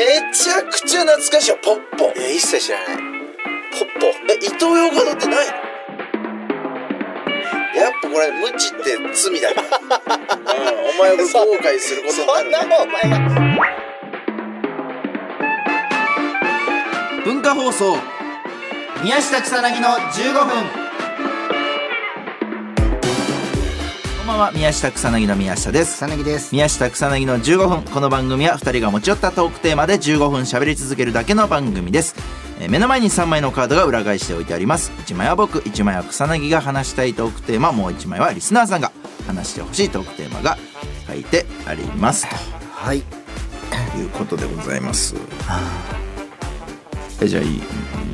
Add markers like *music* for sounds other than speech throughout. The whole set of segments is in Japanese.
めちゃくちゃ懐かしいよポッポ。え一切知らない。ポッポ？えイトーヨーカドーってないの？やっぱこれ無知って罪だから、*laughs* うん、お前を後悔することになる。そんなのお前が。文化放送宮下草薙の15分こんばんは。宮下草薙の宮下です。草薙です。宮下草薙の15分。この番組は2人が持ち寄ったトークテーマで15分喋り続けるだけの番組です。えー目の前に3枚のカードが裏返しておいてあります。1枚は僕1枚は草薙が話したいトークテーマ。もう1枚はリスナーさんが話してほしいトークテーマが書いてあります。はい。ということでございます。えじゃあいい？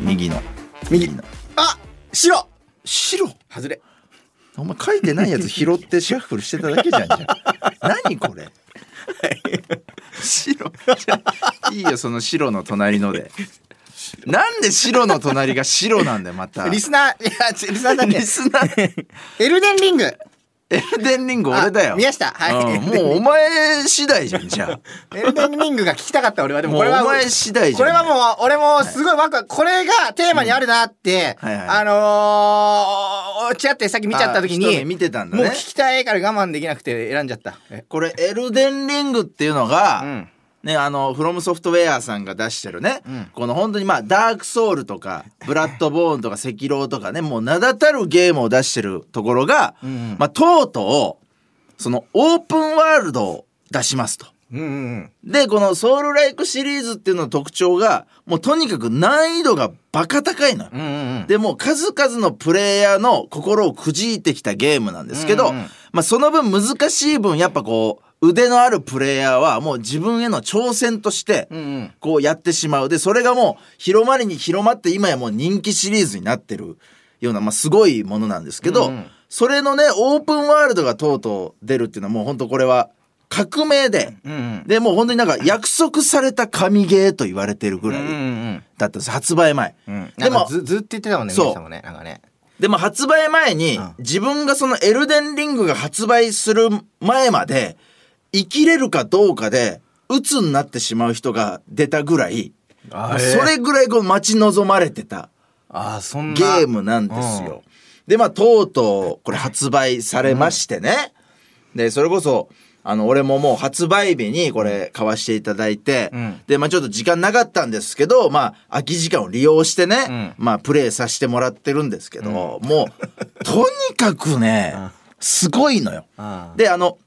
右の。右の。あ！白！白？外れお前書いてないやつ拾ってシャッフルしてただけじゃんじゃん。*laughs* 何これ？白。いいよその白。の隣ので。なんで白の隣が白なんだよまた。リスナーいやリスナーだってリスナー。エルデンリングエルデンリング俺だよ。あ宮下はい。うん。もうお前次第じゃんじゃ *laughs* エルデンリングが聞きたかった俺は。であもこれはもうお前次第じゃん。これはもう俺もすごいワクワクこれがテーマにあるなって、はいはい。あのー、ちらってさっき見ちゃった時に目見てたんだもうね聞きたいから我慢できなくて選んじゃった。え。これエルデンリングっていうのが、うんね、あの、フロムソフトウェアさんが出してるね、うん。この本当にまあ、ダークソウルとか、ブラッドボーンとか、*laughs* 赤狼とかね、もう名だたるゲームを出してるところが、うんうん。まあ、とうとう、その、オープンワールドを出しますと。うんうんで、このソウルライクシリーズっていうのの特徴が、もうとにかく難易度がバカ高いのよ。うんうんうん。でもう数々のプレイヤーの心をくじいてきたゲームなんですけど、うんうん。まあその分難しい分やっぱこう腕のあるプレイヤーはもう自分への挑戦としてこうやってしまう。でそれがもう広まりに広まって今やもう人気シリーズになってるようなまあすごいものなんですけど、それのねオープンワールドがとうとう出るっていうのはもう本当これは革命で、でもう本当になんか約束された神ゲーと言われてるぐらいだったんです。発売前。うん。でもずずっと言ってたもんねそう。ね。なんかね。でも発売前に、うん。自分がそのエルデンリングが発売する前まで生きれるかどうかで鬱になってしまう人が出たぐらいそれぐらいこう待ち望まれてたあーそんな。ゲームなんですよ。でまあとうとうこれ発売されましてね、でそれこそあの俺ももう発売日にこれ買わしていただいて、うん。でまあちょっと時間なかったんですけどまあ空き時間を利用してね、うん。まあプレイさせてもらってるんですけど、もうとにかくね *laughs* すごいのよ。であの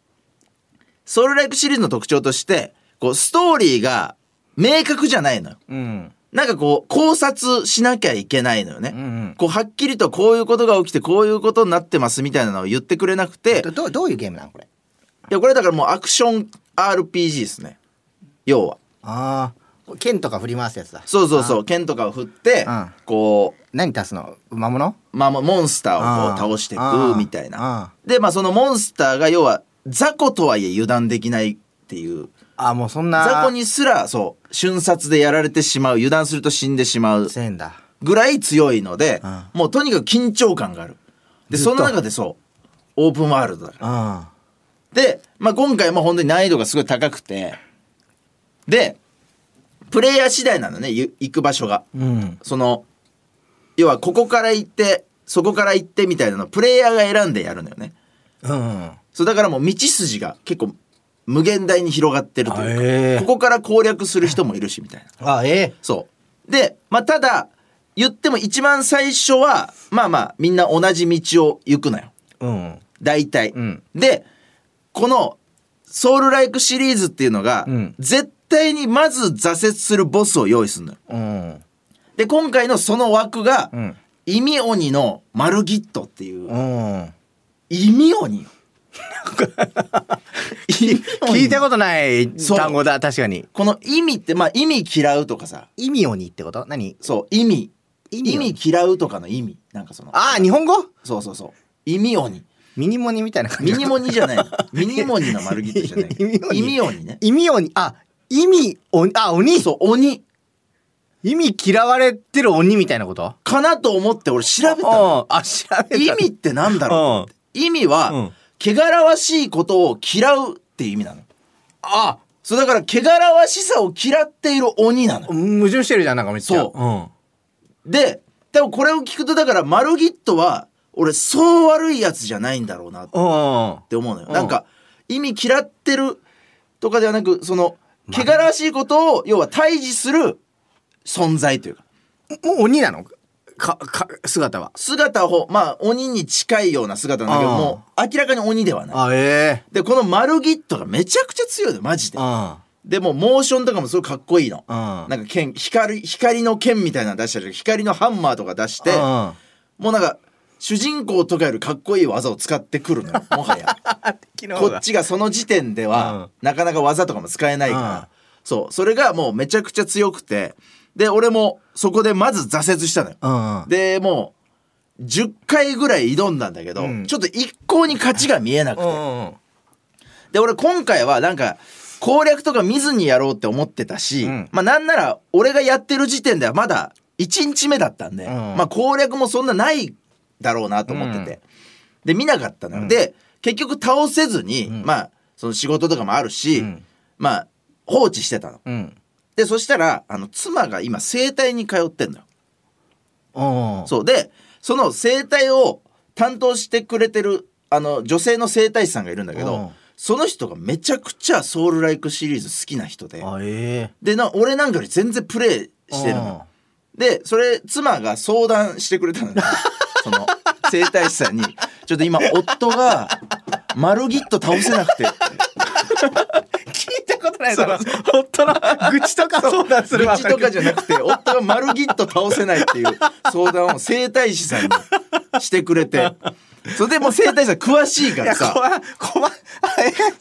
ソウルライクシリーズの特徴としてこうストーリーが明確じゃないのよ。うん。なんかこう考察しなきゃいけないのよね。うんうん。こうはっきりとこういうことが起きてこういうことになってますみたいなのを言ってくれなくて。どどどういうゲームなのこれ？いやこれだからもうアクション RPG ですね。要は。ああ剣とか振り回すやつだ。そうそうそう。剣とかを振ってうん。こ何足すの？魔物？うまあモンスターをこう倒していくみたいな。あでまあそのモンスターが要は雑魚とはいえ油断できないっていう。あもうそんな。雑魚にすらそう瞬殺でやられてしまう油断すると死んでしまうせんだ。ぐらい強いのでうん。もうとにかく緊張感がある。でその中でそうオープンワールドだから。あで、まあ、今回も本当に難易度がすごい高くて。でプレイヤー次第なのねゆ行く場所が。うん。その要はここから行ってそこから行ってみたいなのをプレイヤーが選んでやるのよね。うんそうだからもう道筋が結構無限大に広がってるというか、あええ。ここから攻略する人もいるしみたいな。あええ。そう。でまあただ言っても一番最初はまあまあみんな同じ道を行くのよ。うん。大体、うん。でこのソウルライクシリーズっていうのが、うん。絶対にまず挫折するボスを用意するのよ。うん。で今回のその枠が、うん。意味鬼のマルギットっていう、うん。意味鬼よ *laughs* 聞いたことない単語だ確かに。この意味ってまあ意味嫌うとかさ。意味鬼ってこと？何？そう意味。意味嫌うとかの意味。なんかそのああ日本語？そうそうそう。意味鬼。ミニモニみたいな感じ。ミニモニじゃない。ミニモニのマルギットじゃない。*laughs* 意味鬼。意味鬼ね。意味鬼。あ意味鬼。あ鬼。そう鬼。意味嫌われてる鬼みたいなこと？かなと思って俺調べたの。あ調べた意味ってなんだろう意味は、うん汚らわしいことを嫌うっていう意味なの。あ。そうだから汚らわしさを嫌っている鬼なの。よ矛盾してるじゃんなんかめっちゃそう。うん。で多分これを聞くとだからマルギットは俺そう悪いやつじゃないんだろうなっうんて思うのよ、うん。なんか意味嫌ってるとかではなくその汚らわしいことを要は対峙する存在というか。もう鬼なの？かか姿は。姿をまあ鬼に近いような姿なんだけどもう明らかに鬼ではない。あええ。でこのマルギットがめちゃくちゃ強いのマジで。うんでもモーションとかもすごいかっこいいの。うんなんか剣光光の剣みたいなの出したり光のハンマーとか出してうんもうなんか主人公とかよりかっこいい技を使ってくるのよ *laughs* もはや。こっちがその時点では、なかなか技とかも使えないから、うんそう。それがもうめちゃくちゃ強くて。で俺もそこでまず挫折したのよ、うんうん。でもう10回ぐらい挑んだんだけど、うん。ちょっと一向に勝ちが見えなくて、うんうんで俺今回はなんか攻略とか見ずにやろうって思ってたし、うん。まあなんなら俺がやってる時点ではまだ1日目だったんで、ん。まあ攻略もそんなないだろうなと思ってて、うん。で見なかったのよ、うん。で結局倒せずに、ん。まあその仕事とかもあるし、うん。まあ放置してたの。うんでそしたらあの妻が今整体に通ってんのよ。うんそう。でその整体を担当してくれてるあの女性の整体師さんがいるんだけど、うん。その人がめちゃくちゃソウルライクシリーズ好きな人で。あええ。でな俺なんかより全然プレイしてるのでそれ妻が相談してくれたのよ。*laughs* その整体師さんに「ちょっと今夫がマルギット倒せなくて」ないだろ夫の *laughs* 愚痴とか。相談する。愚痴とかじゃなくて夫がマルギット倒せないっていう相談を整体師さんにしてくれて。それでもう整体師さん詳しいからさ。困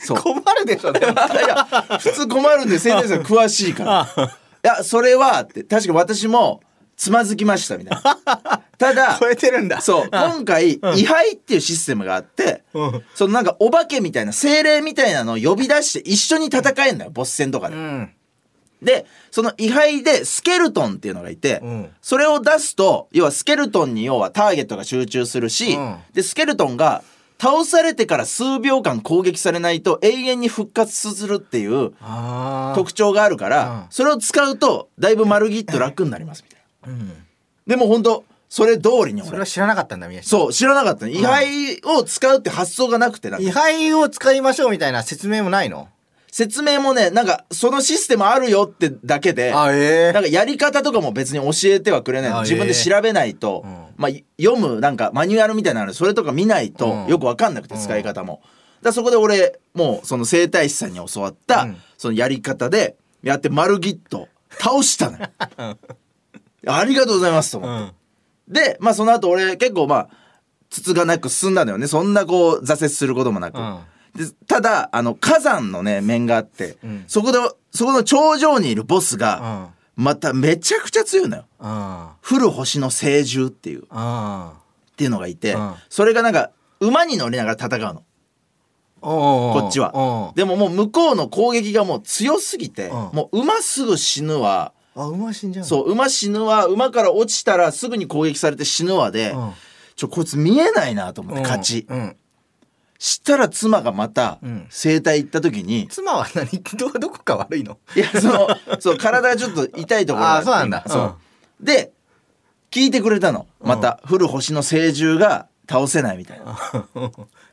困困るでしょでも。いや普通困るんで整体師さん詳しいから「いやそれは」って確か私もつまずきましたみたいな。*laughs* ただ超えてるんだ。そう今回位牌っていうシステムがあってうん。そのなんかお化けみたいな精霊みたいなのを呼び出して一緒に戦えんのよボス戦とかで。うん。でその位牌でスケルトンっていうのがいて、うん。それを出すと要はスケルトンに要はターゲットが集中するし、うん。でスケルトンが倒されてから数秒間攻撃されないと永遠に復活するっていうあ特徴があるから、うん。それを使うとだいぶ丸ギッと楽になりますみたいな。うんでも本当それ通りに俺。それは知らなかったんだ宮下。そう知らなかったね位牌を使うって発想がなくてな位牌を使いましょうみたいな説明もないの？説明もねなんかそのシステムあるよってだけであえなんかやり方とかも別に教えてはくれない自分で調べないと、うん。まあ、読むなんかマニュアルみたいなのそれとか見ないとうん。よくわかんなくて使い方も。だそこで俺もうその整体師さんに教わったうん。そのやり方でやって丸ギッと倒したのよ。*laughs* ありがとうございますと思って。でまあその後俺結構まあ筒がなく進んだのよね。そんなこう挫折することもなく。うん。でただあの火山のね面があって、うん。そこでそこの頂上にいるボスが、まためちゃくちゃ強いのよ。降る星の聖獣っていう。っうん。ていうのがいて、うん。それがなんか馬に乗りながら戦うの。ここっちは。でももう向こうの攻撃がもう強すぎて、うん。もう馬すぐ死ぬわあ馬死んじゃうそう馬死ぬわ。馬から落ちたらすぐに攻撃されて死ぬわで、うん。ちょこいつ見えないなと思って勝ち、うん。したら妻がまたうん。整体行った時に、妻は何？どどこか悪いの？いやそのそう体がちょっと痛いところがあそうなんだ。今そう。で聞いてくれたの。また、降る星の聖獣が倒せないみたいな。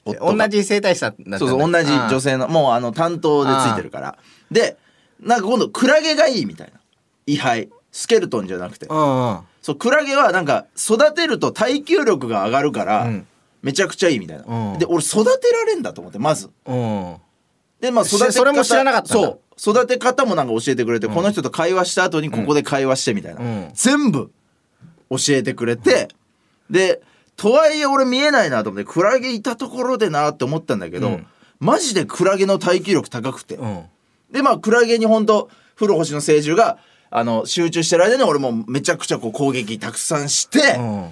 *laughs* 同じ生態師だったんだそうそう同じ女性のもうあの担当でついてるから。でなんか今度クラゲがいいみたいな位牌スケルトンじゃなくて。そうクラゲはなんか育てると耐久力が上がるから、うん。めちゃくちゃいいみたいな、うん。で俺育てられんだと思ってまず。うんでまあ育て方それも知らなかったそう。育て方もなんか教えてくれて、この人と会話した後にここで会話してみたいな、うん。全部教えてくれて、でとはいえ俺見えないなと思ってクラゲいたところでなって思ったんだけど、うん。マジでクラゲの耐久力高くて、うん。でまあクラゲに本当降る星の聖獣があの集中してる間に俺もめちゃくちゃこう攻撃たくさんして、うん。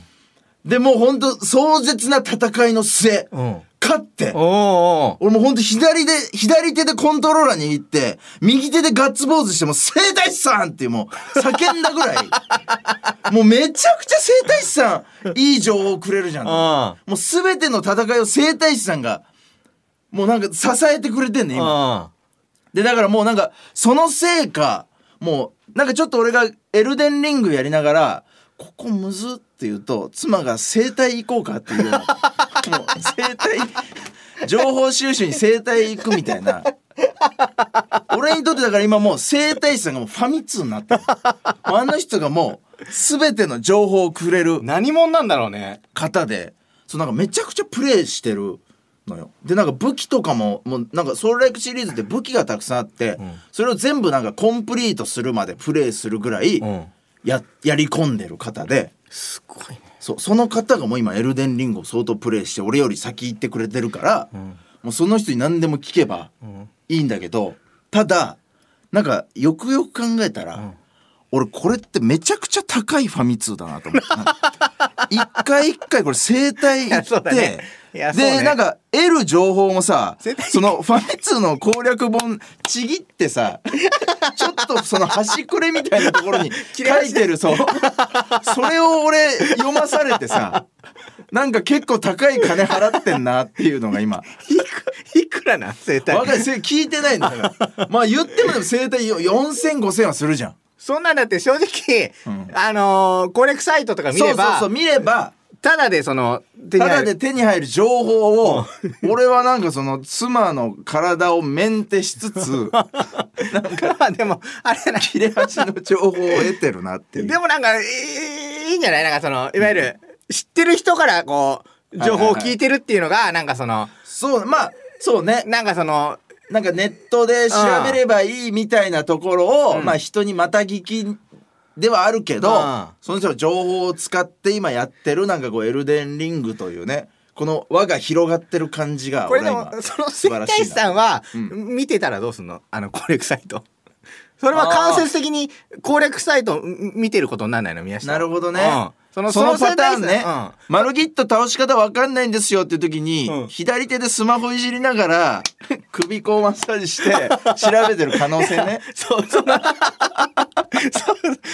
でもう本当壮絶な戦いの末、うん。勝って俺もうほんと左で、左手でコントローラー握って、右手でガッツポーズしても、生体師さんってもう、叫んだぐらい、*laughs* もうめちゃくちゃ生体師さん、いい情報くれるじゃん。あもうすべての戦いを生体師さんが、もうなんか支えてくれてんね、今。あでだからもうなんかそのせいかもうなんかちょっと俺がエルデンリングやりながらここむずって言うと妻が整体行こうかっていうような *laughs* もう整体情報収集に整体行くみたいな。俺にとってだから今もう整体師さんがもうファミ通になってる。あの人がもう全ての情報をくれる何者なんだろうね。方でそうなんかめちゃくちゃプレイしてるのよ。でなんか武器とかももうなんかソウルライクシリーズって武器がたくさんあって、ん。それを全部なんかコンプリートするまでプレイするぐらいうん。や,、やり込んでる方で。すごいね。そうその方がもう今エルデンリングを相当プレイして俺より先行ってくれてるから、ん。もうその人に何でも聞けばん。いいんだけどただなんかよくよく考えたら、俺これってめちゃくちゃ高いファミ通だなと思って一回一回これ整体行って、だね。なんか得る情報もさそのファミ通の攻略本ちぎってさ *laughs* ちょっとその端くれみたいなところに書いてるそうそれを俺読まされてさなんか結構高い金払ってんなっていうのが今。いくらなん？生体。若い。それ聞いてないんだからまあ言ってもでも整体40005000はするじゃん。そんなんだって正直、ん。あのー、攻略サイトとか見れば。そうそうそう見ればただでその手にた入る。だで手に入る情報を俺はなんかその妻の体をメンテしつつ *laughs* まあでもあれやな。切れ端の情報を得てるなっていう。でもなんかいいいいんじゃない？なんかそのいわゆる知ってる人からこう情報を聞いてるっていうのがなんかそのそうまあそうね。なんかそのなんかネットで調べればいいみたいなところを、うん。まあ人にまた聞きではあるけど、うん。その人の情報を使って今やってるなんかこうエルデンリングというねこの輪が広がってる感じがこれでもその素晴整らしいな。体師さんはうん。見てたらどうすんの？あの攻略サイト。それは間接的に攻略サイトん見てることにならないの？宮下なるほどね。うんそのそのパターンね、マルギット倒し方わかんないんですよって時に、うん。左手でスマホいじりながら *laughs* 首こうマッサージして *laughs* 調べてる可能性ね。*laughs* そう、その、そ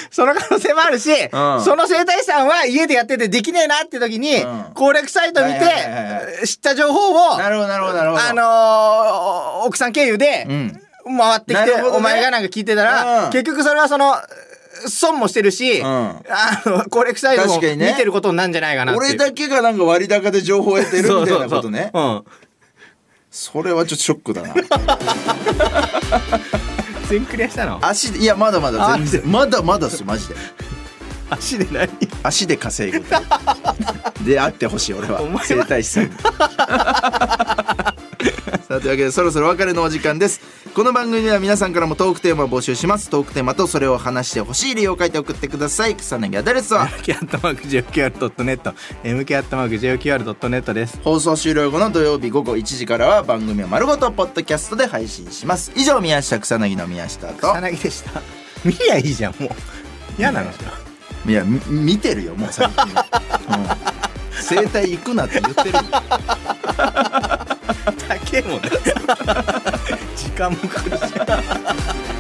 その可能性もあるし、ん。その整体師さんは家でやっててできねえなって時に、うん。攻略サイト見て、知った情報を、なるほどなるほど。なるほどあのー奥さん経由で、うん。回ってきて、ね。お前がなんか聞いてたら、うん。結局それはその、損もしてるし、ん。あの、攻略サイトも見てることになんじゃないかなっていう。俺だけがなんか割高で情報を得てるみたいなことね。そうそうそれはちょっとショックだな。うん。全クリアしたの？足でいやまだまだ全然。まだまだっすマジで。足で何？足で稼ぐであってほしい俺は。整体師さんにさあというわけでそろそろお別れのお時間です。この番組では皆さんからもトークテーマを募集します。トークテーマとそれを話してほしい理由を書いて送ってください。草薙アドレスは？mk アットマーク JOQR.net mk アットマーク JOQR.net です。放送終了後の土曜日午後1時からは番組を丸ごとポッドキャストで配信します。以上宮下草薙の宮下と。草薙でした。見りゃいいじゃんもう。嫌なのじゃいやみ見てるよもう最近、*laughs* うん、整体行くなって言ってるよ *laughs* けえもんね時間もかかるし